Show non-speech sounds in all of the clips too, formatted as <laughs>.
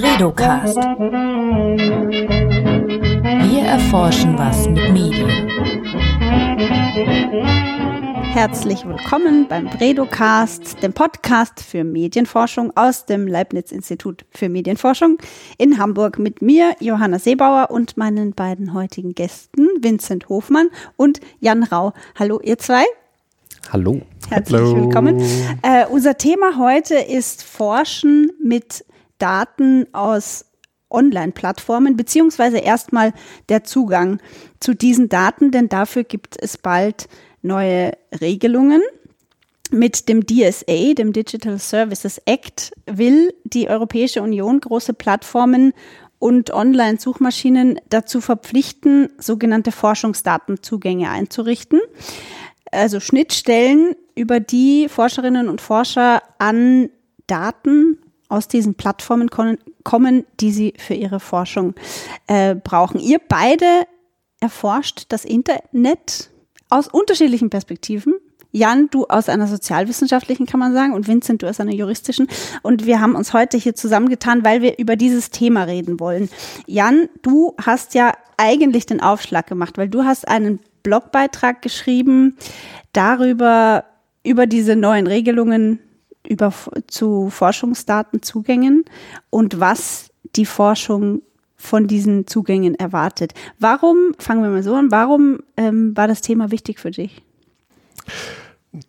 Bredocast. Wir erforschen was mit Medien. Herzlich willkommen beim Bredocast, dem Podcast für Medienforschung aus dem Leibniz-Institut für Medienforschung in Hamburg mit mir, Johanna Seebauer und meinen beiden heutigen Gästen, Vincent Hofmann und Jan Rau. Hallo, ihr zwei. Hallo. Herzlich Hallo. willkommen. Äh, unser Thema heute ist Forschen mit Daten aus Online-Plattformen, beziehungsweise erstmal der Zugang zu diesen Daten, denn dafür gibt es bald neue Regelungen. Mit dem DSA, dem Digital Services Act, will die Europäische Union große Plattformen und Online-Suchmaschinen dazu verpflichten, sogenannte Forschungsdatenzugänge einzurichten. Also Schnittstellen, über die Forscherinnen und Forscher an Daten aus diesen Plattformen kommen, die sie für ihre Forschung äh, brauchen. Ihr beide erforscht das Internet aus unterschiedlichen Perspektiven. Jan, du aus einer sozialwissenschaftlichen, kann man sagen, und Vincent, du aus einer juristischen. Und wir haben uns heute hier zusammengetan, weil wir über dieses Thema reden wollen. Jan, du hast ja eigentlich den Aufschlag gemacht, weil du hast einen Blogbeitrag geschrieben darüber, über diese neuen Regelungen über, zu Forschungsdatenzugängen und was die Forschung von diesen Zugängen erwartet. Warum, fangen wir mal so an, warum ähm, war das Thema wichtig für dich?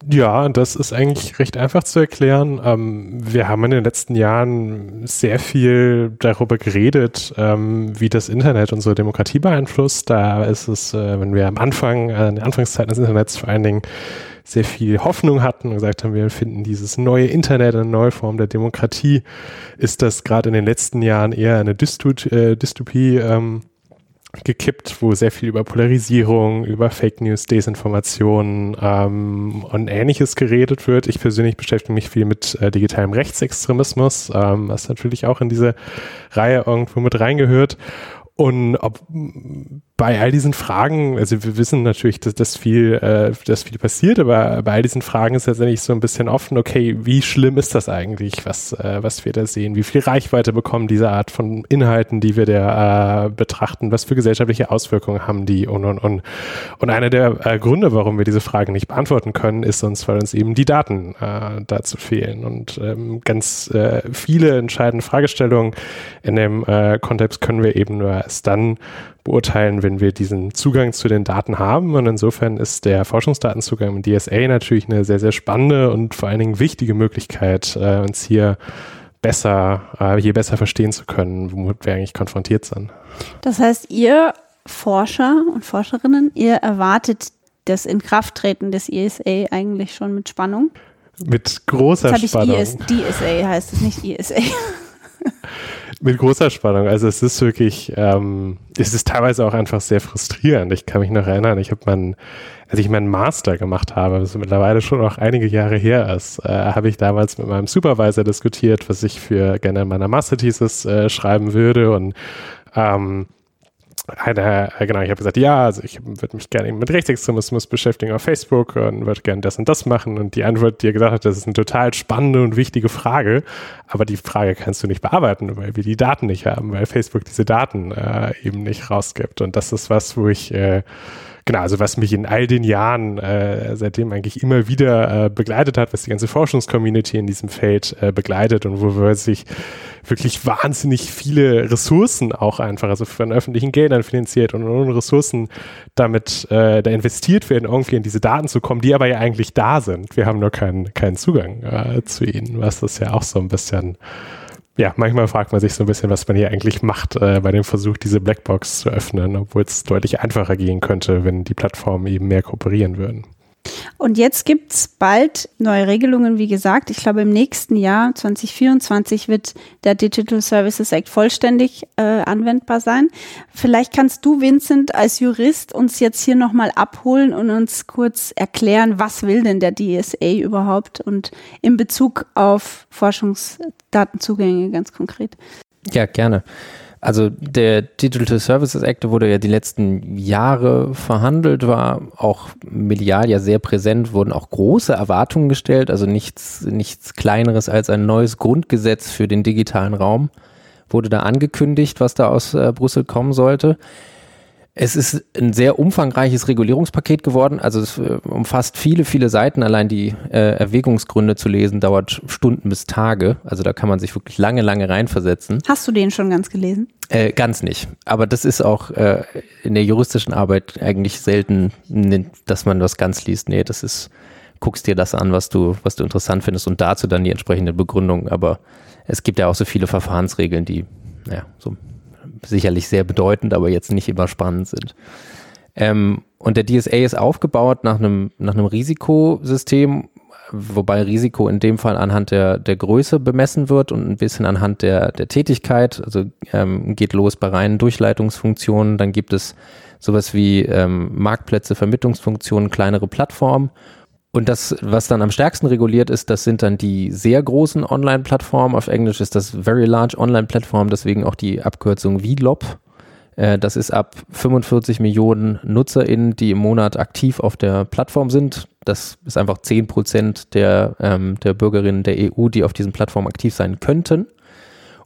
Ja, das ist eigentlich recht einfach zu erklären. Ähm, wir haben in den letzten Jahren sehr viel darüber geredet, ähm, wie das Internet unsere Demokratie beeinflusst. Da ist es, äh, wenn wir am Anfang, äh, in den Anfangszeiten des Internets vor allen Dingen sehr viel Hoffnung hatten und gesagt haben, wir finden dieses neue Internet, eine neue Form der Demokratie, ist das gerade in den letzten Jahren eher eine Dystopie, äh, Dystopie ähm, gekippt, wo sehr viel über Polarisierung, über Fake News, Desinformation ähm, und ähnliches geredet wird. Ich persönlich beschäftige mich viel mit äh, digitalem Rechtsextremismus, ähm, was natürlich auch in diese Reihe irgendwo mit reingehört. Und ob bei all diesen Fragen, also wir wissen natürlich, dass das viel, äh, dass viel passiert, aber bei all diesen Fragen ist letztendlich so ein bisschen offen, okay, wie schlimm ist das eigentlich, was, äh, was wir da sehen? Wie viel Reichweite bekommen diese Art von Inhalten, die wir da äh, betrachten? Was für gesellschaftliche Auswirkungen haben die und und und. Und einer der äh, Gründe, warum wir diese Fragen nicht beantworten können, ist uns, weil uns eben die Daten äh, dazu fehlen. Und ähm, ganz äh, viele entscheidende Fragestellungen in dem äh, Kontext können wir eben nur erst dann beurteilen, wenn wir diesen Zugang zu den Daten haben. Und insofern ist der Forschungsdatenzugang im DSA natürlich eine sehr, sehr spannende und vor allen Dingen wichtige Möglichkeit, äh, uns hier besser, äh, hier besser verstehen zu können, womit wir eigentlich konfrontiert sind. Das heißt, ihr Forscher und Forscherinnen, ihr erwartet das Inkrafttreten des ISA eigentlich schon mit Spannung? Mit großer Jetzt Spannung. Ich IS, DSA heißt es nicht ISA. <laughs> mit großer Spannung. Also es ist wirklich, ähm, es ist teilweise auch einfach sehr frustrierend. Ich kann mich noch erinnern, ich habe meinen, als ich meinen Master gemacht habe, was mittlerweile schon auch einige Jahre her ist, äh, habe ich damals mit meinem Supervisor diskutiert, was ich für gerne in meiner Masterthesis äh, schreiben würde und ähm, eine, genau, ich habe gesagt, ja, also ich würde mich gerne mit Rechtsextremismus beschäftigen auf Facebook und würde gerne das und das machen. Und die Antwort, die er gesagt hat, das ist eine total spannende und wichtige Frage, aber die Frage kannst du nicht bearbeiten, weil wir die Daten nicht haben, weil Facebook diese Daten äh, eben nicht rausgibt. Und das ist was, wo ich äh, genau, also was mich in all den Jahren äh, seitdem eigentlich immer wieder äh, begleitet hat, was die ganze Forschungscommunity in diesem Feld äh, begleitet und wo wir sich wirklich wahnsinnig viele Ressourcen auch einfach, also von öffentlichen Geldern finanziert und, und Ressourcen damit äh, da investiert werden, irgendwie in diese Daten zu kommen, die aber ja eigentlich da sind. Wir haben nur keinen, keinen Zugang äh, zu ihnen, was das ja auch so ein bisschen ja, manchmal fragt man sich so ein bisschen, was man hier eigentlich macht äh, bei dem Versuch, diese Blackbox zu öffnen, obwohl es deutlich einfacher gehen könnte, wenn die Plattformen eben mehr kooperieren würden. Und jetzt gibt es bald neue Regelungen, wie gesagt. Ich glaube, im nächsten Jahr, 2024, wird der Digital Services Act vollständig äh, anwendbar sein. Vielleicht kannst du, Vincent, als Jurist uns jetzt hier nochmal abholen und uns kurz erklären, was will denn der DSA überhaupt und in Bezug auf Forschungsdatenzugänge ganz konkret. Ja, gerne. Also der Digital Services Act wurde ja die letzten Jahre verhandelt, war auch medial ja sehr präsent, wurden auch große Erwartungen gestellt, also nichts, nichts kleineres als ein neues Grundgesetz für den digitalen Raum, wurde da angekündigt, was da aus äh, Brüssel kommen sollte. Es ist ein sehr umfangreiches Regulierungspaket geworden. Also es äh, umfasst viele, viele Seiten. Allein die äh, Erwägungsgründe zu lesen dauert Stunden bis Tage. Also da kann man sich wirklich lange, lange reinversetzen. Hast du den schon ganz gelesen? Äh, ganz nicht. Aber das ist auch äh, in der juristischen Arbeit eigentlich selten, dass man das ganz liest. Nee, das ist, guckst dir das an, was du, was du interessant findest und dazu dann die entsprechende Begründung. Aber es gibt ja auch so viele Verfahrensregeln, die, naja, so sicherlich sehr bedeutend, aber jetzt nicht immer spannend sind. Ähm, und der DSA ist aufgebaut nach einem, nach einem Risikosystem, wobei Risiko in dem Fall anhand der, der Größe bemessen wird und ein bisschen anhand der, der Tätigkeit. Also ähm, geht los bei reinen Durchleitungsfunktionen, dann gibt es sowas wie ähm, Marktplätze, Vermittlungsfunktionen, kleinere Plattformen und das, was dann am stärksten reguliert ist, das sind dann die sehr großen Online-Plattformen. Auf Englisch ist das Very Large Online-Plattform, deswegen auch die Abkürzung VLOP. Äh, das ist ab 45 Millionen NutzerInnen, die im Monat aktiv auf der Plattform sind. Das ist einfach 10 Prozent der, ähm, der Bürgerinnen der EU, die auf diesen Plattformen aktiv sein könnten.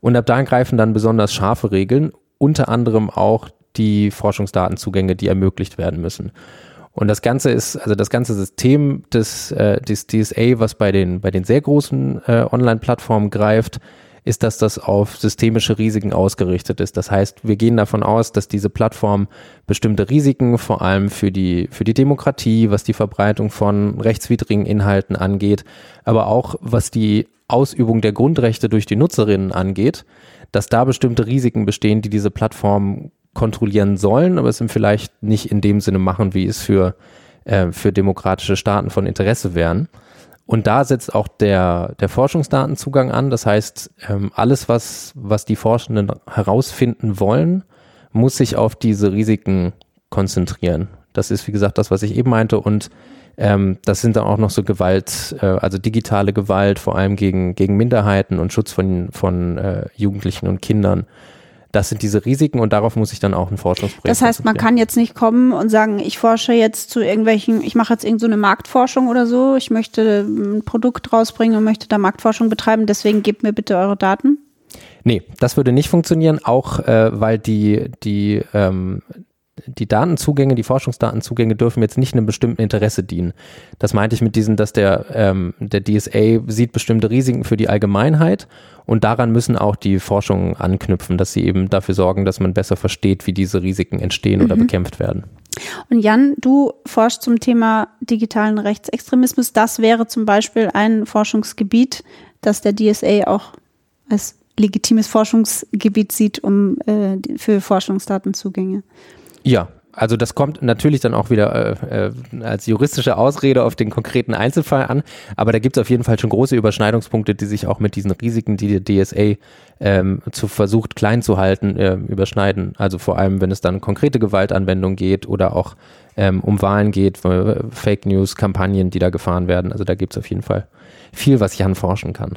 Und ab da greifen dann besonders scharfe Regeln, unter anderem auch die Forschungsdatenzugänge, die ermöglicht werden müssen. Und das Ganze ist, also das ganze System des, äh, des DSA, was bei den, bei den sehr großen äh, Online-Plattformen greift, ist, dass das auf systemische Risiken ausgerichtet ist. Das heißt, wir gehen davon aus, dass diese Plattform bestimmte Risiken, vor allem für die, für die Demokratie, was die Verbreitung von rechtswidrigen Inhalten angeht, aber auch was die Ausübung der Grundrechte durch die Nutzerinnen angeht, dass da bestimmte Risiken bestehen, die diese Plattform kontrollieren sollen, aber es sind vielleicht nicht in dem Sinne machen, wie es für, äh, für demokratische Staaten von Interesse wären. Und da setzt auch der, der Forschungsdatenzugang an. Das heißt, ähm, alles, was, was die Forschenden herausfinden wollen, muss sich auf diese Risiken konzentrieren. Das ist, wie gesagt, das, was ich eben meinte. Und ähm, das sind dann auch noch so Gewalt, äh, also digitale Gewalt, vor allem gegen, gegen Minderheiten und Schutz von, von äh, Jugendlichen und Kindern das sind diese Risiken und darauf muss ich dann auch ein Forschungsprojekt. Das heißt, man kann jetzt nicht kommen und sagen, ich forsche jetzt zu irgendwelchen, ich mache jetzt irgendeine so Marktforschung oder so, ich möchte ein Produkt rausbringen und möchte da Marktforschung betreiben, deswegen gebt mir bitte eure Daten. Nee, das würde nicht funktionieren, auch äh, weil die, die ähm, die Datenzugänge, die Forschungsdatenzugänge dürfen jetzt nicht einem bestimmten Interesse dienen. Das meinte ich mit diesen, dass der, ähm, der DSA sieht bestimmte Risiken für die Allgemeinheit und daran müssen auch die Forschungen anknüpfen, dass sie eben dafür sorgen, dass man besser versteht, wie diese Risiken entstehen mhm. oder bekämpft werden. Und Jan, du forschst zum Thema digitalen Rechtsextremismus. Das wäre zum Beispiel ein Forschungsgebiet, das der DSA auch als legitimes Forschungsgebiet sieht, um äh, für Forschungsdatenzugänge. Ja, also das kommt natürlich dann auch wieder äh, äh, als juristische Ausrede auf den konkreten Einzelfall an, aber da gibt es auf jeden Fall schon große Überschneidungspunkte, die sich auch mit diesen Risiken, die der DSA ähm, zu versucht klein zu halten, äh, überschneiden. Also vor allem, wenn es dann konkrete Gewaltanwendung geht oder auch ähm, um Wahlen geht, äh, Fake News, Kampagnen, die da gefahren werden. Also da gibt es auf jeden Fall viel, was Jan forschen kann.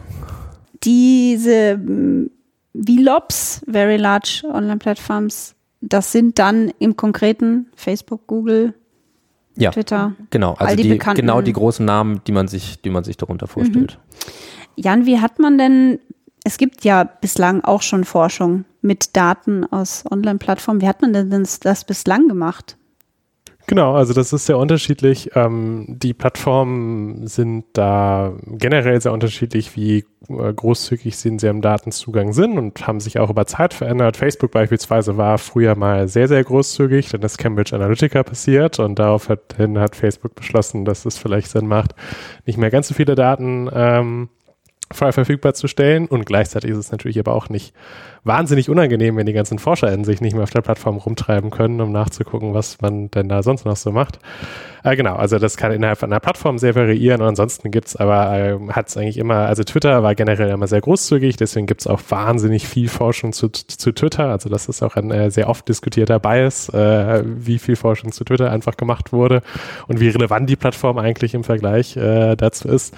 Diese mm, VLOPs, Very Large Online Platforms, das sind dann im konkreten Facebook, Google, ja, Twitter. Genau, also die, die genau die großen Namen, die man sich, die man sich darunter vorstellt. Mhm. Jan, wie hat man denn, es gibt ja bislang auch schon Forschung mit Daten aus Online-Plattformen. Wie hat man denn das, das bislang gemacht? Genau, also das ist sehr unterschiedlich. Ähm, die Plattformen sind da generell sehr unterschiedlich, wie äh, großzügig sie in ihrem Datenzugang sind und haben sich auch über Zeit verändert. Facebook beispielsweise war früher mal sehr, sehr großzügig, dann ist Cambridge Analytica passiert und daraufhin hat Facebook beschlossen, dass es vielleicht Sinn macht, nicht mehr ganz so viele Daten ähm, frei verfügbar zu stellen. Und gleichzeitig ist es natürlich aber auch nicht wahnsinnig unangenehm, wenn die ganzen ForscherInnen sich nicht mehr auf der Plattform rumtreiben können, um nachzugucken, was man denn da sonst noch so macht. Äh, genau, also das kann innerhalb einer Plattform sehr variieren und ansonsten gibt's aber, äh, hat es eigentlich immer, also Twitter war generell immer sehr großzügig, deswegen gibt's auch wahnsinnig viel Forschung zu, zu Twitter. Also das ist auch ein äh, sehr oft diskutierter Bias, äh, wie viel Forschung zu Twitter einfach gemacht wurde und wie relevant die Plattform eigentlich im Vergleich äh, dazu ist.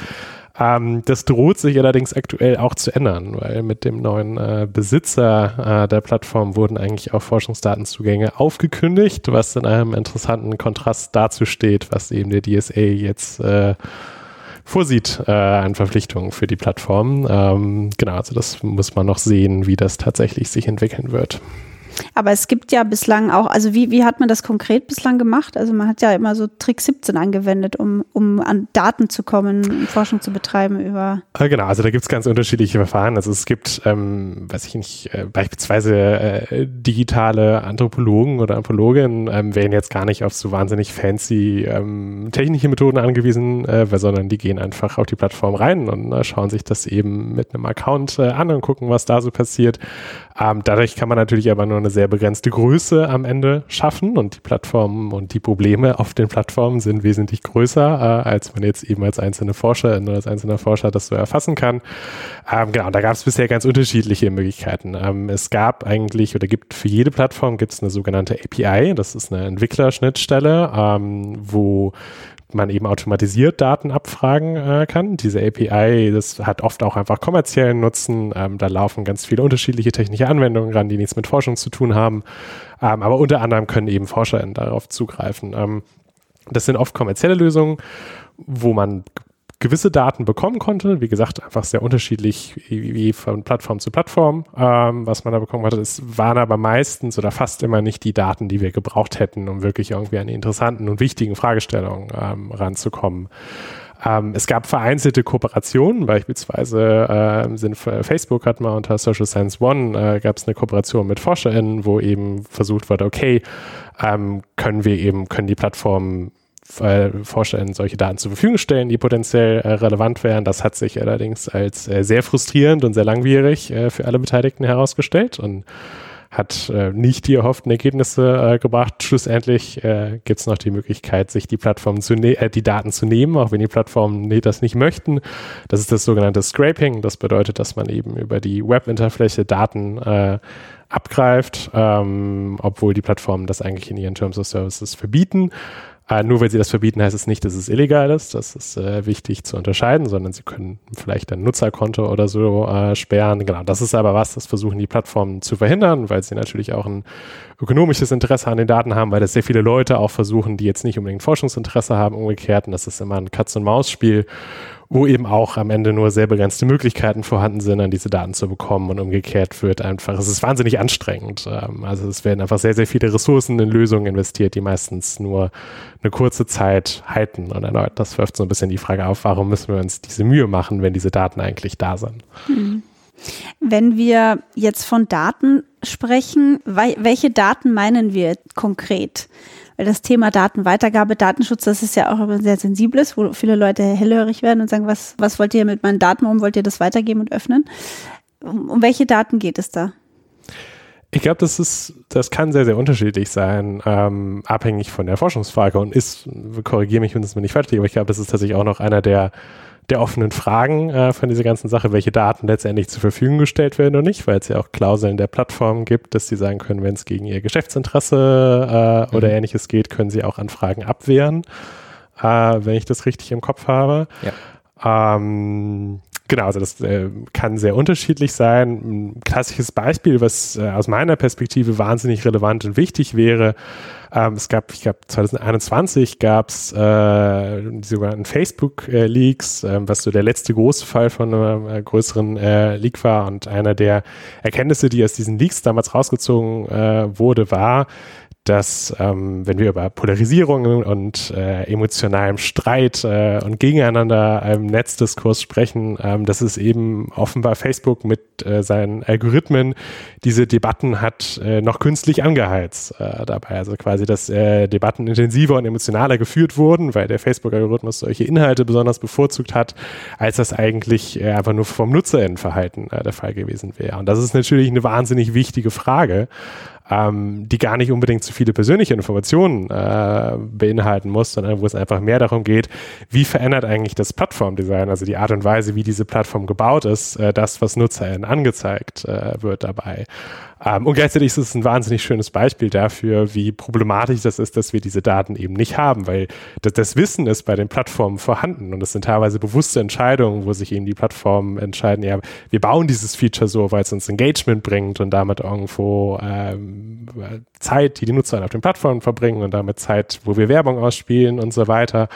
Ähm, das droht sich allerdings aktuell auch zu ändern, weil mit dem neuen äh, Besitzer äh, der Plattform wurden eigentlich auch Forschungsdatenzugänge aufgekündigt, was in einem interessanten Kontrast dazu steht, was eben der DSA jetzt äh, vorsieht äh, an Verpflichtungen für die Plattform. Ähm, genau, also das muss man noch sehen, wie das tatsächlich sich entwickeln wird. Aber es gibt ja bislang auch, also wie, wie hat man das konkret bislang gemacht? Also man hat ja immer so Trick 17 angewendet, um, um an Daten zu kommen, Forschung zu betreiben über. Äh, genau, also da gibt es ganz unterschiedliche Verfahren. Also es gibt, ähm, weiß ich nicht, äh, beispielsweise äh, digitale Anthropologen oder Anthropologinnen ähm, werden jetzt gar nicht auf so wahnsinnig fancy ähm, technische Methoden angewiesen, äh, sondern die gehen einfach auf die Plattform rein und äh, schauen sich das eben mit einem Account äh, an und gucken, was da so passiert. Ähm, dadurch kann man natürlich aber nur eine sehr begrenzte Größe am Ende schaffen und die Plattformen und die Probleme auf den Plattformen sind wesentlich größer, äh, als man jetzt eben als einzelne Forscherin oder als einzelner Forscher das so erfassen kann. Ähm, genau, da gab es bisher ganz unterschiedliche Möglichkeiten. Ähm, es gab eigentlich oder gibt für jede Plattform gibt es eine sogenannte API, das ist eine Entwicklerschnittstelle, ähm, wo man eben automatisiert Daten abfragen äh, kann. Diese API, das hat oft auch einfach kommerziellen Nutzen. Ähm, da laufen ganz viele unterschiedliche technische Anwendungen ran, die nichts mit Forschung zu tun haben. Ähm, aber unter anderem können eben ForscherInnen darauf zugreifen. Ähm, das sind oft kommerzielle Lösungen, wo man gewisse Daten bekommen konnte. Wie gesagt, einfach sehr unterschiedlich wie von Plattform zu Plattform, ähm, was man da bekommen hatte. Es waren aber meistens oder fast immer nicht die Daten, die wir gebraucht hätten, um wirklich irgendwie an die interessanten und wichtigen Fragestellungen ähm, ranzukommen. Ähm, es gab vereinzelte Kooperationen, beispielsweise äh, sind Facebook hat mal unter Social Science One äh, gab es eine Kooperation mit ForscherInnen, wo eben versucht wurde, okay, ähm, können wir eben, können die Plattformen äh, vorstellen, solche Daten zur Verfügung stellen, die potenziell äh, relevant wären. Das hat sich allerdings als äh, sehr frustrierend und sehr langwierig für alle Beteiligten herausgestellt und hat nicht die erhofften Ergebnisse gebracht. Schlussendlich gibt es noch die Möglichkeit, sich die Plattform zu ne die Daten zu nehmen, auch wenn die Plattformen nee, das nicht möchten. Das ist das sogenannte Scraping. Das bedeutet, dass man eben über die Webinterfläche Daten äh, abgreift, ähm, obwohl die Plattformen das eigentlich in ihren Terms of Services verbieten. Äh, nur weil sie das verbieten, heißt es nicht, dass es illegal ist. Das ist äh, wichtig zu unterscheiden, sondern sie können vielleicht ein Nutzerkonto oder so äh, sperren. Genau, das ist aber was, das versuchen die Plattformen zu verhindern, weil sie natürlich auch ein ökonomisches Interesse an den Daten haben, weil das sehr viele Leute auch versuchen, die jetzt nicht unbedingt Forschungsinteresse haben, umgekehrt. Und das ist immer ein Katz-und-Maus-Spiel wo eben auch am Ende nur sehr begrenzte Möglichkeiten vorhanden sind, an diese Daten zu bekommen und umgekehrt wird einfach, es ist wahnsinnig anstrengend. Ähm, also es werden einfach sehr, sehr viele Ressourcen in Lösungen investiert, die meistens nur eine kurze Zeit halten. Und erneut, das wirft so ein bisschen die Frage auf, warum müssen wir uns diese Mühe machen, wenn diese Daten eigentlich da sind. Hm. Wenn wir jetzt von Daten sprechen, welche Daten meinen wir konkret? Weil das Thema Datenweitergabe, Datenschutz, das ist ja auch immer sehr sensibles, wo viele Leute hellhörig werden und sagen, was, was wollt ihr mit meinen Daten, warum wollt ihr das weitergeben und öffnen? Um, um welche Daten geht es da? Ich glaube, das ist, das kann sehr, sehr unterschiedlich sein, ähm, abhängig von der Forschungsfrage und ist, korrigiere mich, wenn es mir nicht falsch liegt, aber ich glaube, das ist tatsächlich auch noch einer der der offenen Fragen äh, von dieser ganzen Sache, welche Daten letztendlich zur Verfügung gestellt werden oder nicht, weil es ja auch Klauseln der Plattform gibt, dass sie sagen können, wenn es gegen ihr Geschäftsinteresse äh, mhm. oder ähnliches geht, können sie auch Anfragen abwehren, äh, wenn ich das richtig im Kopf habe. Ja. Ähm, Genau, also das äh, kann sehr unterschiedlich sein. Ein klassisches Beispiel, was äh, aus meiner Perspektive wahnsinnig relevant und wichtig wäre, ähm, es gab, ich glaube 2021 gab es äh, die sogenannten Facebook-Leaks, äh, was so der letzte große Fall von einem äh, größeren äh, Leak war und einer der Erkenntnisse, die aus diesen Leaks damals rausgezogen wurde, war, dass ähm, wenn wir über Polarisierung und äh, emotionalem Streit äh, und gegeneinander im Netzdiskurs sprechen, ähm, dass es eben offenbar Facebook mit äh, seinen Algorithmen diese Debatten hat äh, noch künstlich angeheizt äh, dabei. Also quasi, dass äh, Debatten intensiver und emotionaler geführt wurden, weil der Facebook-Algorithmus solche Inhalte besonders bevorzugt hat, als das eigentlich einfach nur vom Nutzerinnenverhalten der Fall gewesen wäre. Und das ist natürlich eine wahnsinnig wichtige Frage, ähm, die gar nicht unbedingt zu viele persönliche Informationen äh, beinhalten muss, sondern wo es einfach mehr darum geht, wie verändert eigentlich das Plattformdesign, also die Art und Weise, wie diese Plattform gebaut ist, äh, das, was NutzerInnen angezeigt äh, wird dabei. Ähm, und gleichzeitig ist es ein wahnsinnig schönes Beispiel dafür, wie problematisch das ist, dass wir diese Daten eben nicht haben, weil das, das Wissen ist bei den Plattformen vorhanden und es sind teilweise bewusste Entscheidungen, wo sich eben die Plattformen entscheiden, ja, wir bauen dieses Feature so, weil es uns Engagement bringt und damit irgendwo ähm, Zeit, die die Nutzer auf den Plattformen verbringen und damit Zeit, wo wir Werbung ausspielen und so weiter.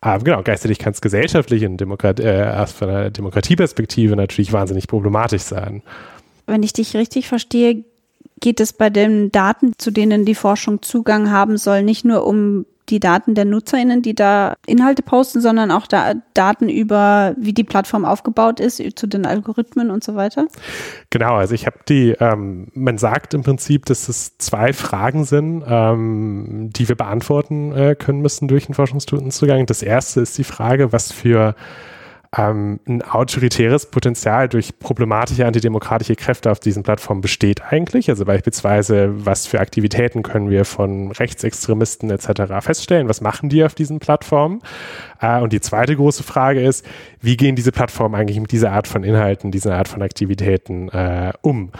Aber genau, gleichzeitig kann es gesellschaftlich in Demokrat äh, von einer Demokratieperspektive natürlich wahnsinnig problematisch sein. Wenn ich dich richtig verstehe, geht es bei den Daten, zu denen die Forschung Zugang haben soll, nicht nur um die Daten der NutzerInnen, die da Inhalte posten, sondern auch da Daten über, wie die Plattform aufgebaut ist, zu den Algorithmen und so weiter? Genau, also ich habe die, ähm, man sagt im Prinzip, dass es zwei Fragen sind, ähm, die wir beantworten äh, können müssen durch den Forschungsstudienzugang. Das erste ist die Frage, was für ähm, ein autoritäres Potenzial durch problematische antidemokratische Kräfte auf diesen Plattformen besteht eigentlich. Also beispielsweise, was für Aktivitäten können wir von Rechtsextremisten etc. feststellen? Was machen die auf diesen Plattformen? Äh, und die zweite große Frage ist, wie gehen diese Plattformen eigentlich mit dieser Art von Inhalten, dieser Art von Aktivitäten äh, um?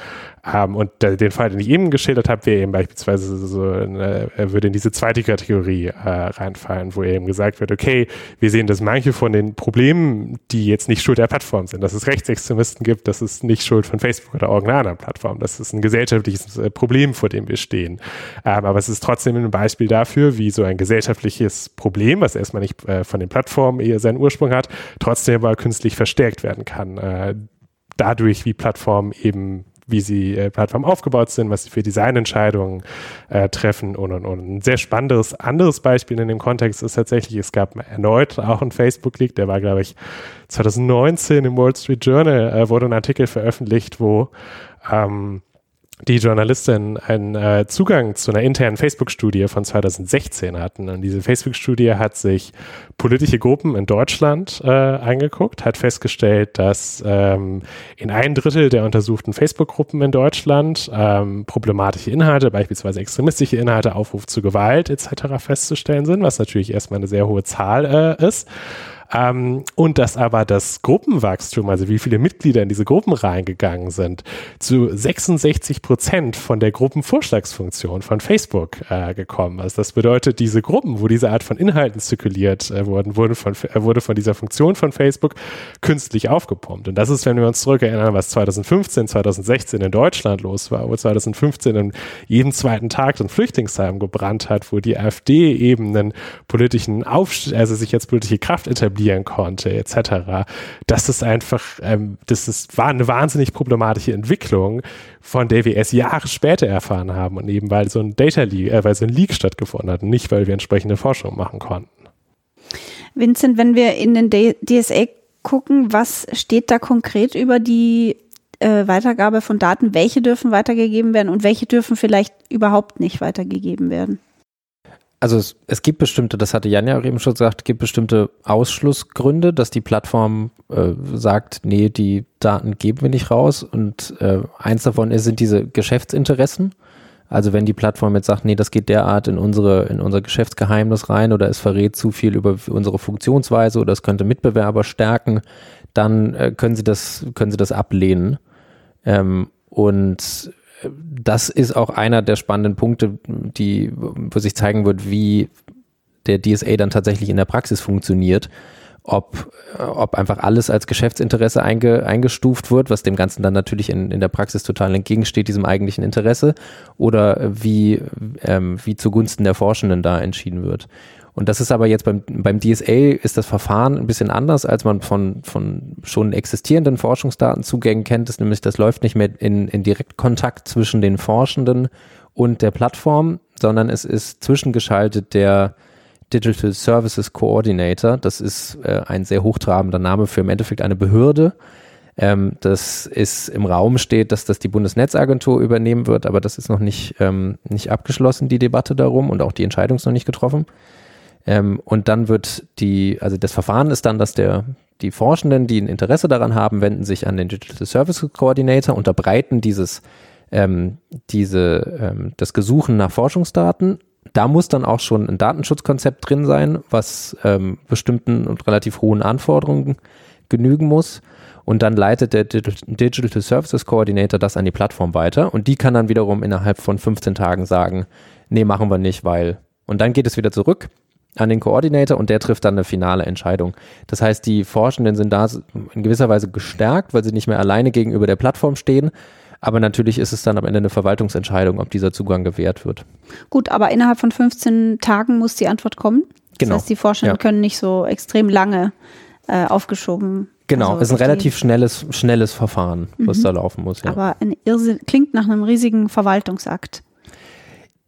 Ähm, und den Fall, den ich eben geschildert habe, wäre eben beispielsweise so, eine, würde in diese zweite Kategorie äh, reinfallen, wo eben gesagt wird, okay, wir sehen, dass manche von den Problemen, die jetzt nicht Schuld der Plattform sind, dass es Rechtsextremisten gibt, das ist nicht Schuld von Facebook oder irgendeiner anderen Plattform, das ist ein gesellschaftliches äh, Problem, vor dem wir stehen. Ähm, aber es ist trotzdem ein Beispiel dafür, wie so ein gesellschaftliches Problem, was erstmal nicht äh, von den Plattformen eher seinen Ursprung hat, trotzdem aber künstlich verstärkt werden kann. Äh, dadurch, wie Plattformen eben wie sie äh, Plattformen aufgebaut sind, was sie für Designentscheidungen äh, treffen und, und, und. Ein sehr spannendes anderes Beispiel in dem Kontext ist tatsächlich, es gab erneut auch ein Facebook-Leak, der war, glaube ich, 2019 im Wall Street Journal, äh, wurde ein Artikel veröffentlicht, wo ähm, die Journalistin einen äh, Zugang zu einer internen Facebook-Studie von 2016 hatten. Und diese Facebook-Studie hat sich politische Gruppen in Deutschland äh, angeguckt, hat festgestellt, dass ähm, in ein Drittel der untersuchten Facebook-Gruppen in Deutschland ähm, problematische Inhalte, beispielsweise extremistische Inhalte, Aufruf zu Gewalt etc. festzustellen sind, was natürlich erstmal eine sehr hohe Zahl äh, ist. Ähm, und dass aber das Gruppenwachstum, also wie viele Mitglieder in diese Gruppen reingegangen sind, zu 66 Prozent von der Gruppenvorschlagsfunktion von Facebook äh, gekommen ist. Das bedeutet, diese Gruppen, wo diese Art von Inhalten zirkuliert äh, wurden, wurden von, äh, wurde von dieser Funktion von Facebook künstlich aufgepumpt. Und das ist, wenn wir uns zurückerinnern, was 2015, 2016 in Deutschland los war, wo 2015 in jedem zweiten Tag ein Flüchtlingsheim gebrannt hat, wo die AfD eben einen politischen Aufstieg, also sich als politische Kraft etabliert etablieren konnte, etc. Das ist einfach, ähm, das ist, war eine wahnsinnig problematische Entwicklung, von der wir erst Jahre später erfahren haben und eben weil so ein Data Leak, äh, weil so ein Leak stattgefunden hat und nicht, weil wir entsprechende Forschung machen konnten. Vincent, wenn wir in den DSA gucken, was steht da konkret über die äh, Weitergabe von Daten? Welche dürfen weitergegeben werden und welche dürfen vielleicht überhaupt nicht weitergegeben werden? Also es, es, gibt bestimmte, das hatte Jan ja auch eben schon gesagt, es gibt bestimmte Ausschlussgründe, dass die Plattform äh, sagt, nee, die Daten geben wir nicht raus. Und äh, eins davon ist, sind diese Geschäftsinteressen. Also wenn die Plattform jetzt sagt, nee, das geht derart in unsere, in unser Geschäftsgeheimnis rein oder es verrät zu viel über unsere Funktionsweise oder es könnte Mitbewerber stärken, dann äh, können sie das, können sie das ablehnen. Ähm, und das ist auch einer der spannenden Punkte, die, wo sich zeigen wird, wie der DSA dann tatsächlich in der Praxis funktioniert. Ob, ob einfach alles als Geschäftsinteresse einge, eingestuft wird, was dem Ganzen dann natürlich in, in der Praxis total entgegensteht, diesem eigentlichen Interesse, oder wie, ähm, wie zugunsten der Forschenden da entschieden wird. Und das ist aber jetzt beim, beim DSA ist das Verfahren ein bisschen anders, als man von, von schon existierenden Forschungsdatenzugängen kennt. Das nämlich, das läuft nicht mehr in, in Direktkontakt zwischen den Forschenden und der Plattform, sondern es ist zwischengeschaltet der Digital Services Coordinator. Das ist äh, ein sehr hochtrabender Name für im Endeffekt eine Behörde. Ähm, das ist im Raum steht, dass das die Bundesnetzagentur übernehmen wird, aber das ist noch nicht, ähm, nicht abgeschlossen, die Debatte darum und auch die Entscheidung ist noch nicht getroffen. Ähm, und dann wird die, also das Verfahren ist dann, dass der, die Forschenden, die ein Interesse daran haben, wenden sich an den Digital Service Coordinator, unterbreiten dieses, ähm, diese, ähm, das Gesuchen nach Forschungsdaten. Da muss dann auch schon ein Datenschutzkonzept drin sein, was ähm, bestimmten und relativ hohen Anforderungen genügen muss. Und dann leitet der Digital Services Coordinator das an die Plattform weiter und die kann dann wiederum innerhalb von 15 Tagen sagen, nee, machen wir nicht, weil. Und dann geht es wieder zurück an den Koordinator und der trifft dann eine finale Entscheidung. Das heißt, die Forschenden sind da in gewisser Weise gestärkt, weil sie nicht mehr alleine gegenüber der Plattform stehen. Aber natürlich ist es dann am Ende eine Verwaltungsentscheidung, ob dieser Zugang gewährt wird. Gut, aber innerhalb von 15 Tagen muss die Antwort kommen. Genau. Das heißt, die Forschenden Ja. können nicht so extrem lange äh, aufgeschoben. Genau, also ist ein relativ schnelles, schnelles Verfahren, was Mhm. da laufen muss. Ja. Aber ein Irrsinn, klingt nach einem riesigen Verwaltungsakt.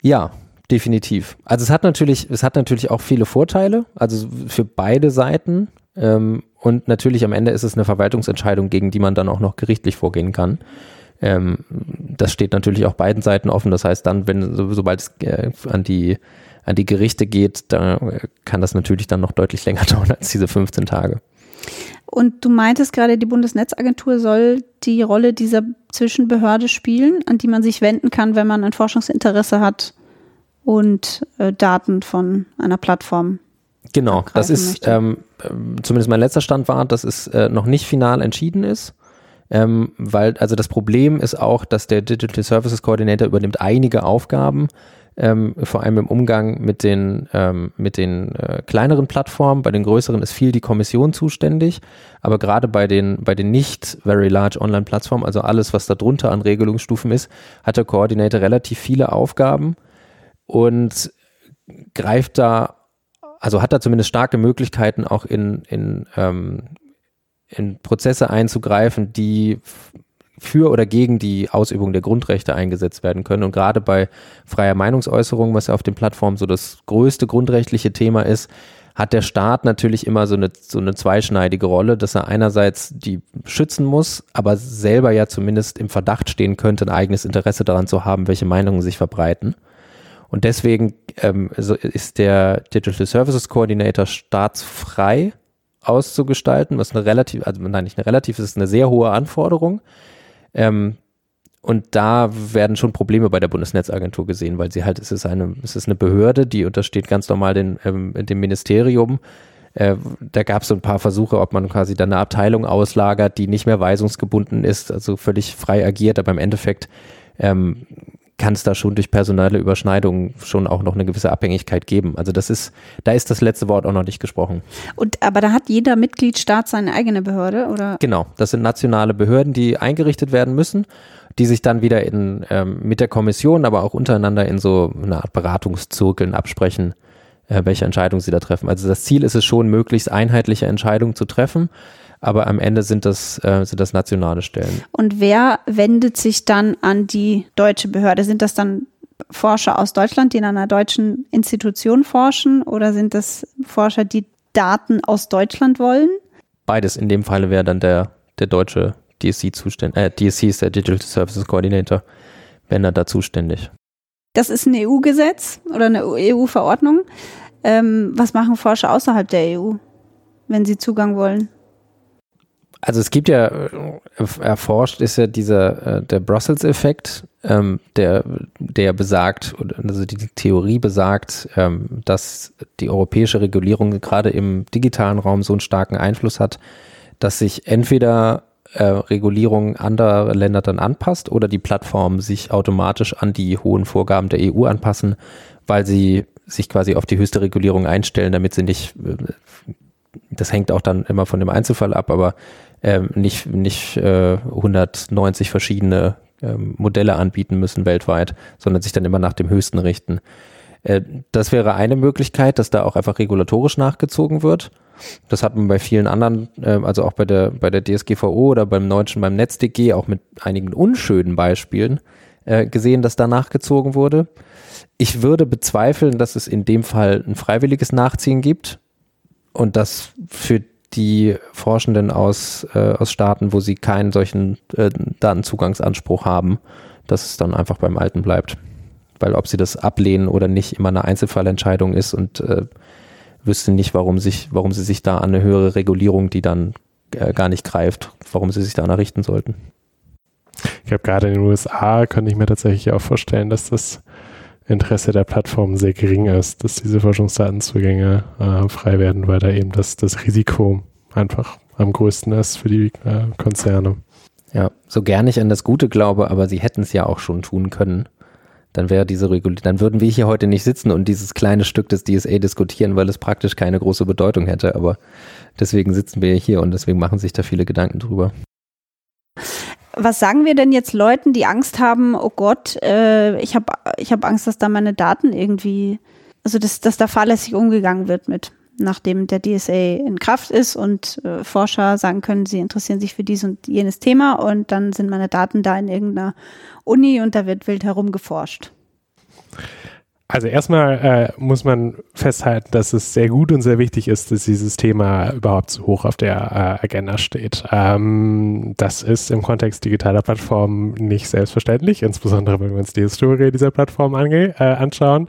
Ja, definitiv. Also es hat natürlich, es hat natürlich auch viele Vorteile, also für beide Seiten. Ähm, und natürlich am Ende ist es eine Verwaltungsentscheidung, gegen die man dann auch noch gerichtlich vorgehen kann. Ähm, das steht natürlich auch beiden Seiten offen. Das heißt, dann, wenn so, sobald es äh, an die an die Gerichte geht, da kann das natürlich dann noch deutlich länger <laughs> dauern als diese 15 Tage. Und du meintest gerade, die Bundesnetzagentur soll die Rolle dieser Zwischenbehörde spielen, an die man sich wenden kann, wenn man ein Forschungsinteresse hat und äh, Daten von einer Plattform. Genau, das ist ähm, zumindest mein letzter Stand war, dass es äh, noch nicht final entschieden ist. Ähm, weil, also das Problem ist auch, dass der Digital Services Coordinator übernimmt einige Aufgaben, ähm, vor allem im Umgang mit den, ähm, mit den äh, kleineren Plattformen. Bei den größeren ist viel die Kommission zuständig, aber gerade bei den, bei den nicht very large Online-Plattformen, also alles, was da drunter an Regelungsstufen ist, hat der Coordinator relativ viele Aufgaben und greift da, also hat da zumindest starke Möglichkeiten, auch in, in, ähm, in Prozesse einzugreifen, die für oder gegen die Ausübung der Grundrechte eingesetzt werden können. Und gerade bei freier Meinungsäußerung, was ja auf den Plattformen so das größte grundrechtliche Thema ist, hat der Staat natürlich immer so eine, so eine zweischneidige Rolle, dass er einerseits die schützen muss, aber selber ja zumindest im Verdacht stehen könnte, ein eigenes Interesse daran zu haben, welche Meinungen sich verbreiten. Und deswegen ähm, so ist der Digital Services Coordinator staatsfrei auszugestalten, was eine relativ, also nein, nicht eine relativ, es ist eine sehr hohe Anforderung. Ähm, und da werden schon Probleme bei der Bundesnetzagentur gesehen, weil sie halt, es ist eine, es ist eine Behörde, die untersteht ganz normal den, ähm, dem Ministerium. Äh, da gab es so ein paar Versuche, ob man quasi dann eine Abteilung auslagert, die nicht mehr weisungsgebunden ist, also völlig frei agiert, aber im Endeffekt ähm, kann es da schon durch personelle Überschneidungen schon auch noch eine gewisse Abhängigkeit geben. Also das ist, da ist das letzte Wort auch noch nicht gesprochen. Und aber da hat jeder Mitgliedstaat seine eigene Behörde, oder? Genau, das sind nationale Behörden, die eingerichtet werden müssen, die sich dann wieder in, ähm, mit der Kommission, aber auch untereinander in so eine Art Beratungszirkeln absprechen, äh, welche Entscheidungen sie da treffen. Also das Ziel ist es schon, möglichst einheitliche Entscheidungen zu treffen, aber am Ende sind das, äh, sind das nationale Stellen. Und wer wendet sich dann an die deutsche Behörde? Sind das dann Forscher aus Deutschland, die in einer deutschen Institution forschen, oder sind das Forscher, die Daten aus Deutschland wollen? Beides in dem Falle wäre dann der, der deutsche DSC zuständig, äh, DSC ist der Digital Services Coordinator, wenn er da zuständig. Das ist ein EU-Gesetz oder eine EU-Verordnung. Ähm, was machen Forscher außerhalb der EU, wenn sie Zugang wollen? Also es gibt ja, äh, erforscht ist ja dieser, äh, der Brussels-Effekt, ähm, der, der besagt, also die Theorie besagt, ähm, dass die europäische Regulierung gerade im digitalen Raum so einen starken Einfluss hat, dass sich entweder äh, Regulierung anderer Länder dann anpasst oder die Plattformen sich automatisch an die hohen Vorgaben der EU anpassen, weil sie sich quasi auf die höchste Regulierung einstellen, damit sie nicht, äh, das hängt auch dann immer von dem Einzelfall ab, aber ähm, nicht, nicht äh, 190 verschiedene ähm, Modelle anbieten müssen weltweit, sondern sich dann immer nach dem höchsten richten. Äh, das wäre eine Möglichkeit, dass da auch einfach regulatorisch nachgezogen wird. Das hat man bei vielen anderen, äh, also auch bei der, bei der DSGVO oder beim Deutschen, beim NetzDG, auch mit einigen unschönen Beispielen äh, gesehen, dass da nachgezogen wurde. Ich würde bezweifeln, dass es in dem Fall ein freiwilliges Nachziehen gibt und das für die Forschenden aus, äh, aus Staaten, wo sie keinen solchen äh, Datenzugangsanspruch haben, dass es dann einfach beim Alten bleibt. Weil ob sie das ablehnen oder nicht, immer eine Einzelfallentscheidung ist und äh, wüsste nicht, warum, sich, warum sie sich da an eine höhere Regulierung, die dann äh, gar nicht greift, warum sie sich daran errichten sollten. Ich glaube, gerade in den USA könnte ich mir tatsächlich auch vorstellen, dass das Interesse der Plattform sehr gering ist, dass diese Forschungsdatenzugänge äh, frei werden, weil da eben das, das Risiko einfach am größten ist für die äh, Konzerne. Ja, so gern ich an das Gute glaube, aber sie hätten es ja auch schon tun können. Dann wäre diese Regulierung, dann würden wir hier heute nicht sitzen und dieses kleine Stück des DSA diskutieren, weil es praktisch keine große Bedeutung hätte. Aber deswegen sitzen wir hier und deswegen machen sich da viele Gedanken drüber. Was sagen wir denn jetzt Leuten, die Angst haben, oh Gott, äh, ich habe ich hab Angst, dass da meine Daten irgendwie, also dass, dass da fahrlässig umgegangen wird mit? nachdem der DSA in Kraft ist und äh, Forscher sagen können, sie interessieren sich für dies und jenes Thema und dann sind meine Daten da in irgendeiner Uni und da wird wild herumgeforscht. Also erstmal äh, muss man festhalten, dass es sehr gut und sehr wichtig ist, dass dieses Thema überhaupt so hoch auf der äh, Agenda steht. Ähm, das ist im Kontext digitaler Plattformen nicht selbstverständlich, insbesondere wenn wir uns die Historie dieser Plattform ange äh, anschauen.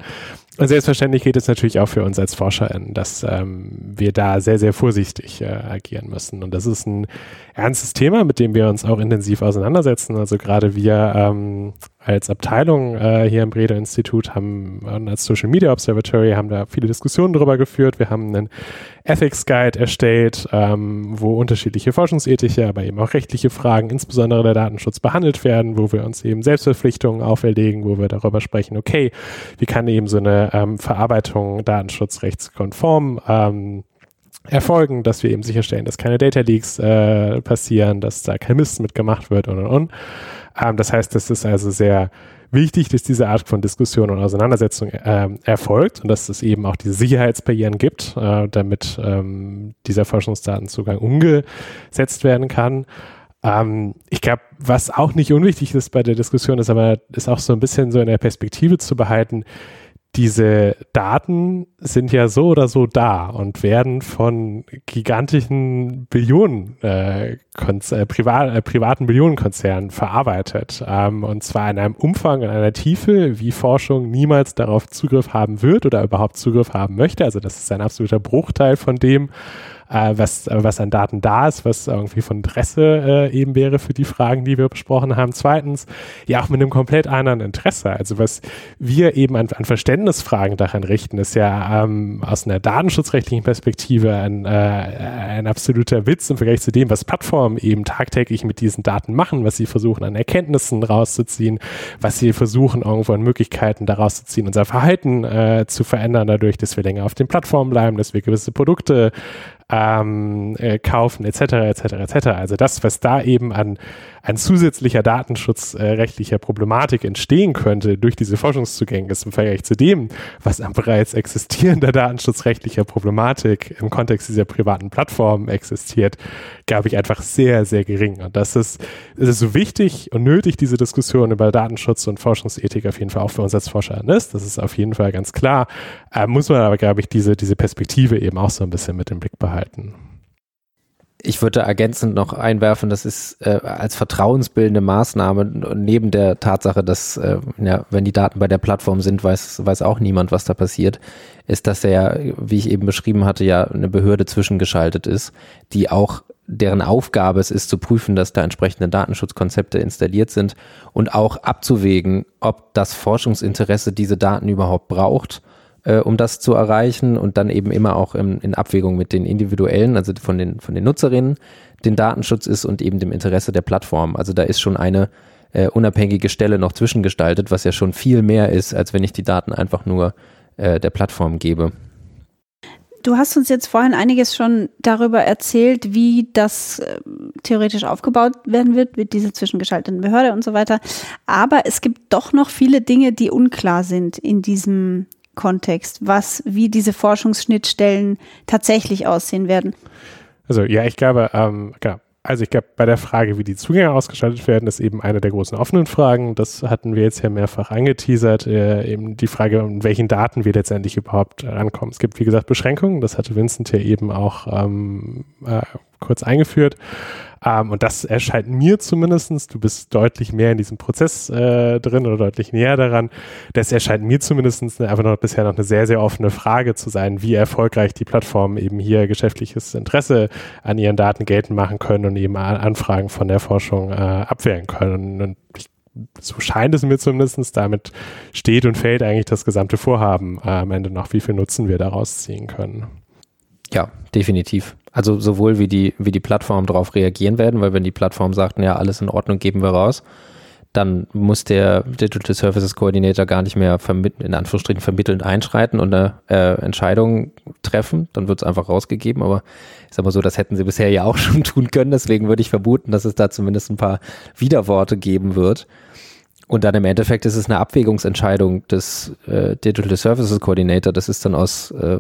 Und selbstverständlich geht es natürlich auch für uns als ForscherInnen, dass ähm, wir da sehr, sehr vorsichtig äh, agieren müssen. Und das ist ein ernstes Thema, mit dem wir uns auch intensiv auseinandersetzen. Also gerade wir ähm, als Abteilung äh, hier im Breda Institut haben und als Social Media Observatory haben da viele Diskussionen darüber geführt. Wir haben einen Ethics Guide erstellt, ähm, wo unterschiedliche forschungsethische, aber eben auch rechtliche Fragen, insbesondere der Datenschutz, behandelt werden, wo wir uns eben Selbstverpflichtungen auferlegen, wo wir darüber sprechen, okay, wie kann eben so eine ähm, Verarbeitung datenschutzrechtskonform ähm, erfolgen, dass wir eben sicherstellen, dass keine Data Leaks äh, passieren, dass da kein Mist mitgemacht wird und und und. Ähm, das heißt, es ist also sehr wichtig, dass diese Art von Diskussion und Auseinandersetzung äh, erfolgt und dass es eben auch diese Sicherheitsbarrieren gibt, äh, damit ähm, dieser Forschungsdatenzugang umgesetzt werden kann. Ähm, ich glaube, was auch nicht unwichtig ist bei der Diskussion, ist aber ist auch so ein bisschen so in der Perspektive zu behalten, diese Daten sind ja so oder so da und werden von gigantischen Billionen, äh, äh, privat, äh, privaten Billionenkonzernen verarbeitet. Ähm, und zwar in einem Umfang, in einer Tiefe, wie Forschung niemals darauf Zugriff haben wird oder überhaupt Zugriff haben möchte. Also das ist ein absoluter Bruchteil von dem, äh, was, was an Daten da ist, was irgendwie von Interesse äh, eben wäre für die Fragen, die wir besprochen haben. Zweitens, ja auch mit einem komplett anderen Interesse. Also was wir eben an, an Verständnisfragen daran richten, ist ja ähm, aus einer datenschutzrechtlichen Perspektive ein, äh, ein absoluter Witz im Vergleich zu dem, was Plattformen eben tagtäglich mit diesen Daten machen, was sie versuchen an Erkenntnissen rauszuziehen, was sie versuchen irgendwo an Möglichkeiten daraus zu ziehen, unser Verhalten äh, zu verändern, dadurch, dass wir länger auf den Plattformen bleiben, dass wir gewisse Produkte ähm, äh, kaufen, etc., etc., etc. Also das, was da eben an, an zusätzlicher datenschutzrechtlicher Problematik entstehen könnte durch diese Forschungszugänge, ist im Vergleich zu dem, was an bereits existierender datenschutzrechtlicher Problematik im Kontext dieser privaten Plattformen existiert, glaube ich, einfach sehr, sehr gering. Und das ist, es ist so wichtig und nötig, diese Diskussion über Datenschutz und Forschungsethik auf jeden Fall auch für uns als Forscher ist. Das ist auf jeden Fall ganz klar. Äh, muss man aber, glaube ich, diese, diese Perspektive eben auch so ein bisschen mit im Blick behalten halten. Ich würde ergänzend noch einwerfen, das ist äh, als vertrauensbildende Maßnahme neben der Tatsache, dass äh, ja, wenn die Daten bei der Plattform sind, weiß, weiß auch niemand, was da passiert, ist, dass er, wie ich eben beschrieben hatte, ja eine Behörde zwischengeschaltet ist, die auch deren Aufgabe es ist zu prüfen, dass da entsprechende Datenschutzkonzepte installiert sind und auch abzuwägen, ob das Forschungsinteresse diese Daten überhaupt braucht äh, um das zu erreichen und dann eben immer auch im, in Abwägung mit den individuellen, also von den, von den Nutzerinnen, den Datenschutz ist und eben dem Interesse der Plattform. Also da ist schon eine äh, unabhängige Stelle noch zwischengestaltet, was ja schon viel mehr ist, als wenn ich die Daten einfach nur äh, der Plattform gebe. Du hast uns jetzt vorhin einiges schon darüber erzählt, wie das äh, theoretisch aufgebaut werden wird, mit dieser zwischengeschalteten Behörde und so weiter. Aber es gibt doch noch viele Dinge, die unklar sind in diesem Kontext, was, wie diese Forschungsschnittstellen tatsächlich aussehen werden? Also ja, ich glaube, ähm, genau. Also ich glaube, bei der Frage, wie die Zugänge ausgestaltet werden, ist eben eine der großen offenen Fragen. Das hatten wir jetzt ja mehrfach angeteasert. Äh, eben die Frage, in welchen Daten wir letztendlich überhaupt rankommen. Es gibt, wie gesagt, Beschränkungen. Das hatte Vincent ja eben auch ähm, äh, kurz eingeführt. Ähm, und das erscheint mir zumindestens. du bist deutlich mehr in diesem Prozess äh, drin oder deutlich näher daran. Das erscheint mir zumindestens einfach noch bisher noch eine sehr, sehr offene Frage zu sein, wie erfolgreich die Plattformen eben hier geschäftliches Interesse an ihren Daten geltend machen können und eben Anfragen von der Forschung äh, abwehren können. Und ich so scheint es mir zumindest, damit steht und fällt eigentlich das gesamte Vorhaben äh, am Ende noch, wie viel Nutzen wir daraus ziehen können. Ja, definitiv. Also sowohl wie die, wie die Plattformen darauf reagieren werden, weil wenn die Plattform sagt, ja, alles in Ordnung, geben wir raus, dann muss der Digital Services Coordinator gar nicht mehr in Anführungsstrichen vermittelnd einschreiten und eine äh, Entscheidung treffen. Dann wird es einfach rausgegeben. Aber ich sag mal so, das hätten sie bisher ja auch <laughs> schon tun können. Deswegen würde ich vermuten, dass es da zumindest ein paar Widerworte geben wird. Und dann im Endeffekt ist es eine Abwägungsentscheidung des äh, Digital Services Coordinator. Das ist dann aus äh,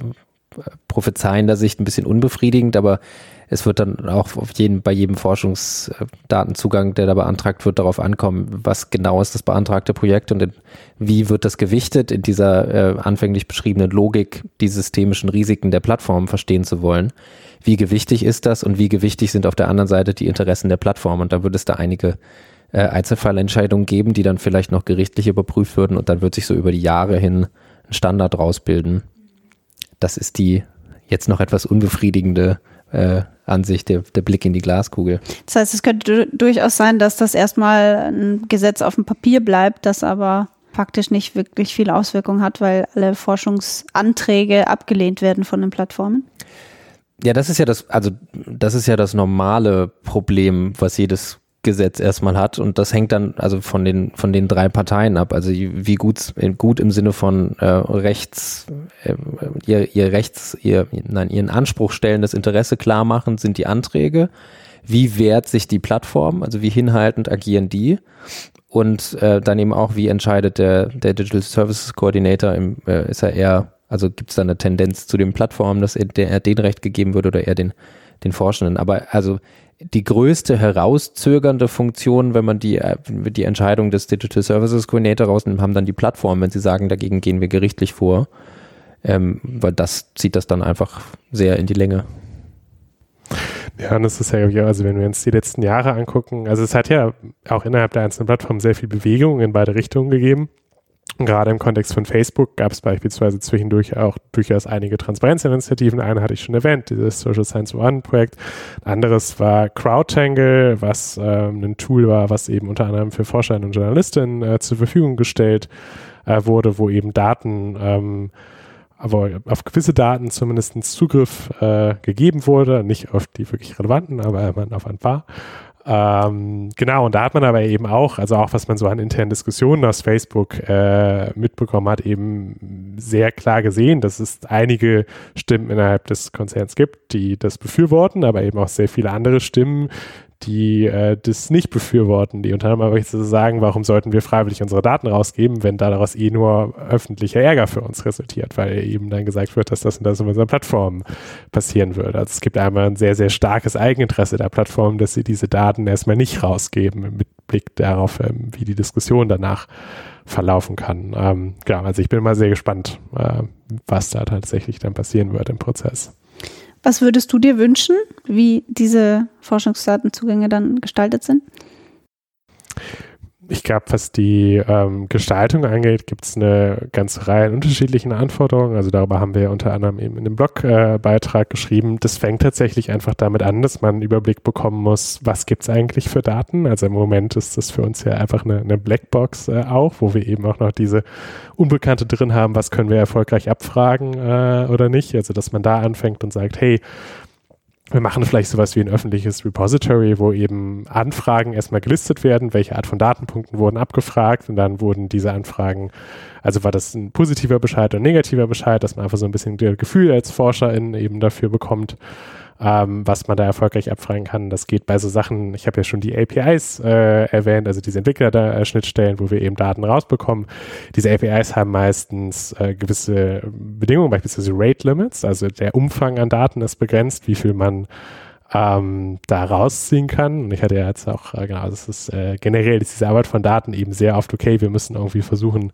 prophezeiender Sicht ein bisschen unbefriedigend, aber es wird dann auch auf jeden, bei jedem Forschungsdatenzugang, der da beantragt wird, darauf ankommen, was genau ist das beantragte Projekt und in, wie wird das gewichtet in dieser äh, anfänglich beschriebenen Logik, die systemischen Risiken der Plattform verstehen zu wollen. Wie gewichtig ist das und wie gewichtig sind auf der anderen Seite die Interessen der Plattform? Und da wird es da einige äh, Einzelfallentscheidungen geben, die dann vielleicht noch gerichtlich überprüft würden und dann wird sich so über die Jahre hin ein Standard rausbilden das ist die jetzt noch etwas unbefriedigende äh, Ansicht, der, der Blick in die Glaskugel. Das heißt, es könnte durchaus sein, dass das erstmal ein Gesetz auf dem Papier bleibt, das aber faktisch nicht wirklich viel Auswirkung hat, weil alle Forschungsanträge abgelehnt werden von den Plattformen. Ja, das ist ja das, also das ist ja das normale Problem, was jedes Gesetz erstmal hat. Und das hängt dann also von den von den drei Parteien ab, also wie gut gut im Sinne von äh, Rechts äh, ihr, ihr Rechts ihr nein ihren Anspruch stellendes Interesse klar machen sind die Anträge, wie wehrt sich die Plattform, also wie hinhaltend agieren die? Und äh, dann eben auch wie entscheidet der der Digital Services Coordinator im, äh, ist er eher also gibt es da eine Tendenz zu den Plattformen, dass er, der, er den Recht gegeben wird oder eher den den Forschenden, aber also die größte herauszögernde Funktion, wenn man die, äh, die Entscheidung des Digital Services Coordinator rausnimmt, haben dann die Plattformen, wenn sie sagen, dagegen gehen wir gerichtlich vor. Ähm, weil das zieht das dann einfach sehr in die Länge. Ja, und das ist ja, also wenn wir uns die letzten Jahre angucken, also es hat ja auch innerhalb der einzelnen Plattformen sehr viel Bewegung in beide Richtungen gegeben. Gerade im Kontext von Facebook gab es beispielsweise zwischendurch auch durchaus einige Transparenzinitiativen. Eine hatte ich schon erwähnt, dieses Social Science One Projekt. Ein anderes war CrowdTangle, was ähm, ein Tool war, was eben unter anderem für Forscher und Journalistinnen äh, zur Verfügung gestellt äh, wurde, wo eben Daten ähm, aber auf gewisse Daten zumindest Zugriff äh, gegeben wurde, nicht auf die wirklich relevanten, aber auf ein paar. Ähm, genau, und da hat man aber eben auch, also auch was man so an internen Diskussionen aus Facebook äh, mitbekommen hat, eben sehr klar gesehen, dass es einige Stimmen innerhalb des Konzerns gibt, die das befürworten, aber eben auch sehr viele andere Stimmen, die äh, das nicht befürworten, die unter anderem aber zu sagen, warum sollten wir freiwillig unsere Daten rausgeben, wenn daraus eh nur öffentlicher Ärger für uns resultiert, weil eben dann gesagt wird, dass das und das auf unserer Plattform passieren würde. Also es gibt einmal ein sehr, sehr starkes Eigeninteresse der Plattform, dass sie diese Daten erstmal nicht rausgeben, mit Blick darauf, ähm, wie die Diskussion danach verlaufen kann. Ähm, genau, also ich bin mal sehr gespannt, äh, was da tatsächlich dann passieren wird im Prozess. Was würdest du dir wünschen, wie diese Forschungsdatenzugänge dann gestaltet sind? Ich glaube, was die ähm, Gestaltung angeht, gibt es eine ganze Reihe an unterschiedlichen Anforderungen. Also darüber haben wir unter anderem eben in dem Blogbeitrag äh, geschrieben. Das fängt tatsächlich einfach damit an, dass man einen Überblick bekommen muss, was gibt es eigentlich für Daten. Also im Moment ist das für uns ja einfach eine, eine Blackbox äh, auch, wo wir eben auch noch diese Unbekannte drin haben, was können wir erfolgreich abfragen äh, oder nicht. Also dass man da anfängt und sagt, hey, wir machen vielleicht sowas wie ein öffentliches Repository, wo eben Anfragen erstmal gelistet werden, welche Art von Datenpunkten wurden abgefragt und dann wurden diese Anfragen, also war das ein positiver Bescheid oder ein negativer Bescheid, dass man einfach so ein bisschen das Gefühl als Forscherin eben dafür bekommt, ähm, was man da erfolgreich abfragen kann. Das geht bei so Sachen, ich habe ja schon die APIs äh, erwähnt, also diese Entwickler-Schnittstellen, wo wir eben Daten rausbekommen. Diese APIs haben meistens äh, gewisse Bedingungen, beispielsweise Rate Limits, also der Umfang an Daten ist begrenzt, wie viel man ähm, da rausziehen kann. Und ich hatte ja jetzt auch, äh, genau, das ist äh, generell ist diese Arbeit von Daten eben sehr oft, okay, wir müssen irgendwie versuchen,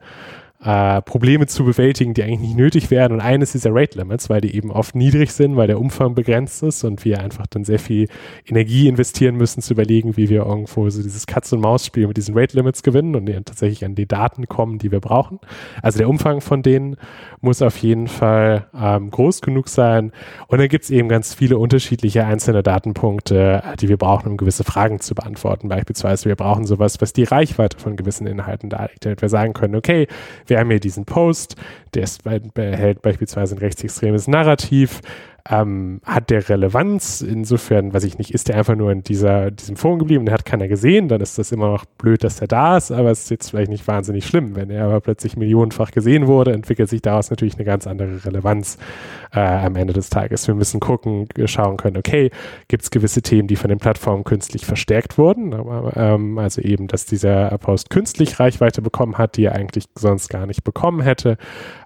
äh, Probleme zu bewältigen, die eigentlich nicht nötig wären. Und eines dieser Rate Limits, weil die eben oft niedrig sind, weil der Umfang begrenzt ist und wir einfach dann sehr viel Energie investieren müssen, zu überlegen, wie wir irgendwo so dieses Katz-und-Maus-Spiel mit diesen Rate Limits gewinnen und tatsächlich an die Daten kommen, die wir brauchen. Also der Umfang von denen muss auf jeden Fall ähm, groß genug sein. Und dann gibt es eben ganz viele unterschiedliche einzelne Datenpunkte, die wir brauchen, um gewisse Fragen zu beantworten. Beispielsweise, wir brauchen sowas, was die Reichweite von gewissen Inhalten darstellt. Wir sagen können, okay, wir haben hier diesen Post, der ist, behält beispielsweise ein rechtsextremes Narrativ. Ähm, hat der Relevanz? Insofern, weiß ich nicht, ist der einfach nur in dieser, diesem Forum geblieben, der hat keiner gesehen, dann ist das immer noch blöd, dass er da ist, aber es ist jetzt vielleicht nicht wahnsinnig schlimm. Wenn er aber plötzlich millionenfach gesehen wurde, entwickelt sich daraus natürlich eine ganz andere Relevanz äh, am Ende des Tages. Wir müssen gucken, schauen können, okay, gibt es gewisse Themen, die von den Plattformen künstlich verstärkt wurden, aber, ähm, also eben, dass dieser Post künstlich Reichweite bekommen hat, die er eigentlich sonst gar nicht bekommen hätte.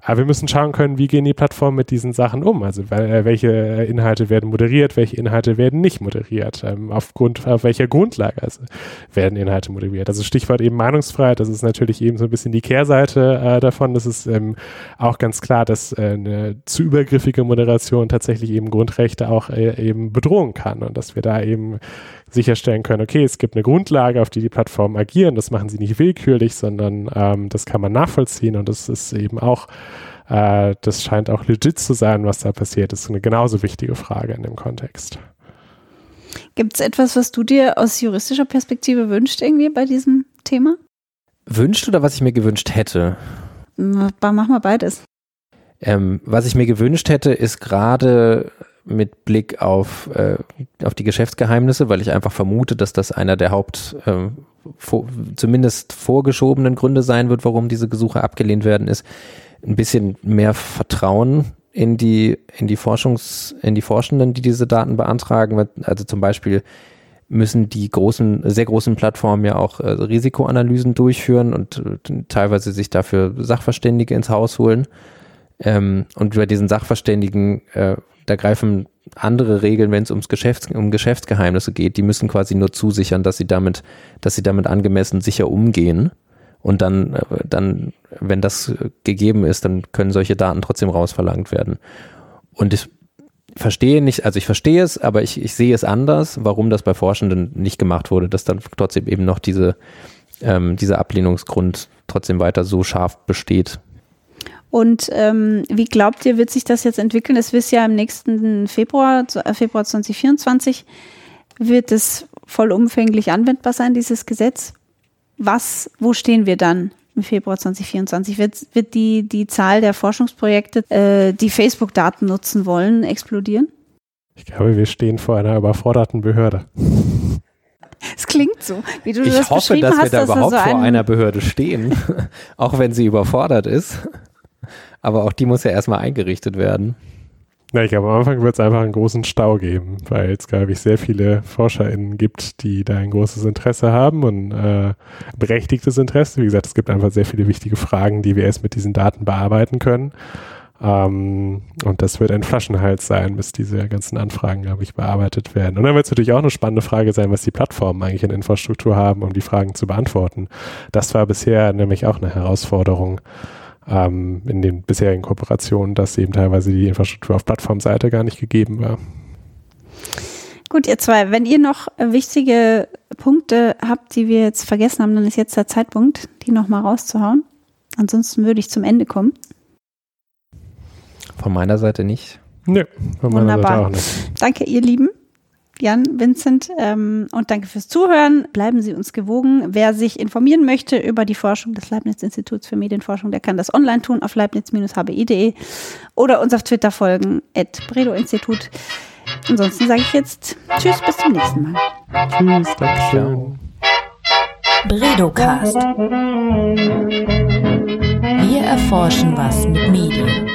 Aber wir müssen schauen können, wie gehen die Plattformen mit diesen Sachen um? Also äh, welche Inhalte werden moderiert, welche Inhalte werden nicht moderiert, ähm, aufgrund auf welcher Grundlage also werden Inhalte moderiert. Also Stichwort eben Meinungsfreiheit, das ist natürlich eben so ein bisschen die Kehrseite äh, davon. Das ist ähm, auch ganz klar, dass äh, eine zu übergriffige Moderation tatsächlich eben Grundrechte auch äh, eben bedrohen kann und dass wir da eben sicherstellen können, okay, es gibt eine Grundlage, auf die die Plattformen agieren, das machen sie nicht willkürlich, sondern ähm, das kann man nachvollziehen und das ist eben auch, äh, das scheint auch legit zu sein, was da passiert. Das ist eine genauso wichtige Frage in dem Kontext. Gibt es etwas, was du dir aus juristischer Perspektive wünschst irgendwie bei diesem Thema? Wünscht oder was ich mir gewünscht hätte? Mach mal beides. Ähm, was ich mir gewünscht hätte, ist gerade mit Blick auf, äh, auf die Geschäftsgeheimnisse, weil ich einfach vermute, dass das einer der Haupt, äh, vor, zumindest vorgeschobenen Gründe sein wird, warum diese Gesuche abgelehnt werden, ist ein bisschen mehr Vertrauen in die, in die Forschungs, in die Forschenden, die diese Daten beantragen. Also zum Beispiel müssen die großen, sehr großen Plattformen ja auch äh, Risikoanalysen durchführen und äh, teilweise sich dafür Sachverständige ins Haus holen. Ähm, und bei diesen Sachverständigen äh, da greifen andere Regeln, wenn es ums Geschäfts-, um Geschäftsgeheimnisse geht. Die müssen quasi nur zusichern, dass sie damit, dass sie damit angemessen sicher umgehen. Und dann, äh, dann, wenn das gegeben ist, dann können solche Daten trotzdem rausverlangt werden. Und ich verstehe nicht, also ich verstehe es, aber ich, ich sehe es anders, warum das bei Forschenden nicht gemacht wurde, dass dann trotzdem eben noch diese, ähm, dieser Ablehnungsgrund trotzdem weiter so scharf besteht. Und ähm, wie glaubt ihr, wird sich das jetzt entwickeln? Es wird ja im nächsten Februar, äh, Februar 2024, wird es vollumfänglich anwendbar sein, dieses Gesetz. Was, wo stehen wir dann im Februar 2024? Wird, wird die, die Zahl der Forschungsprojekte, äh, die Facebook-Daten nutzen wollen, explodieren? Ich glaube, wir stehen vor einer überforderten Behörde. Es klingt so, wie du ich das hoffe, beschrieben dass hast. wir da dass überhaupt so vor einer Behörde stehen, <laughs> auch wenn sie überfordert ist. Aber auch die muss ja erstmal eingerichtet werden. Na, ich glaube, am Anfang wird es einfach einen großen Stau geben, weil es, glaube ich, sehr viele ForscherInnen gibt, die da ein großes Interesse haben und äh, berechtigtes Interesse. Wie gesagt, es gibt einfach sehr viele wichtige Fragen, die wir erst mit diesen Daten bearbeiten können. Ähm, und das wird ein Flaschenhals sein, bis diese ganzen Anfragen, glaube ich, bearbeitet werden. Und dann wird es natürlich auch eine spannende Frage sein, was die Plattformen eigentlich in Infrastruktur haben, um die Fragen zu beantworten. Das war bisher nämlich auch eine Herausforderung ähm, in den bisherigen Kooperationen, dass eben teilweise die Infrastruktur auf Plattformseite gar nicht gegeben war. Gut, ihr zwei, wenn ihr noch wichtige Punkte habt, die wir jetzt vergessen haben, dann ist jetzt der Zeitpunkt, die nochmal rauszuhauen. Ansonsten würde ich zum Ende kommen. Von meiner Seite nicht. Nö, von meiner Wunderbar. Seite auch nicht. Danke, ihr Lieben. Jan, Vincent ähm, und danke fürs Zuhören. Bleiben Sie uns gewogen. Wer sich informieren möchte über die Forschung des Leibniz-Instituts für Medienforschung, der kann das online tun auf leibniz-hbi.de oder uns auf Twitter folgen, at Bredo-Institut. Ansonsten sage ich jetzt Tschüss, bis zum nächsten Mal. Tschüss, Dankeschön. Bredocast. Wir erforschen was mit Medien.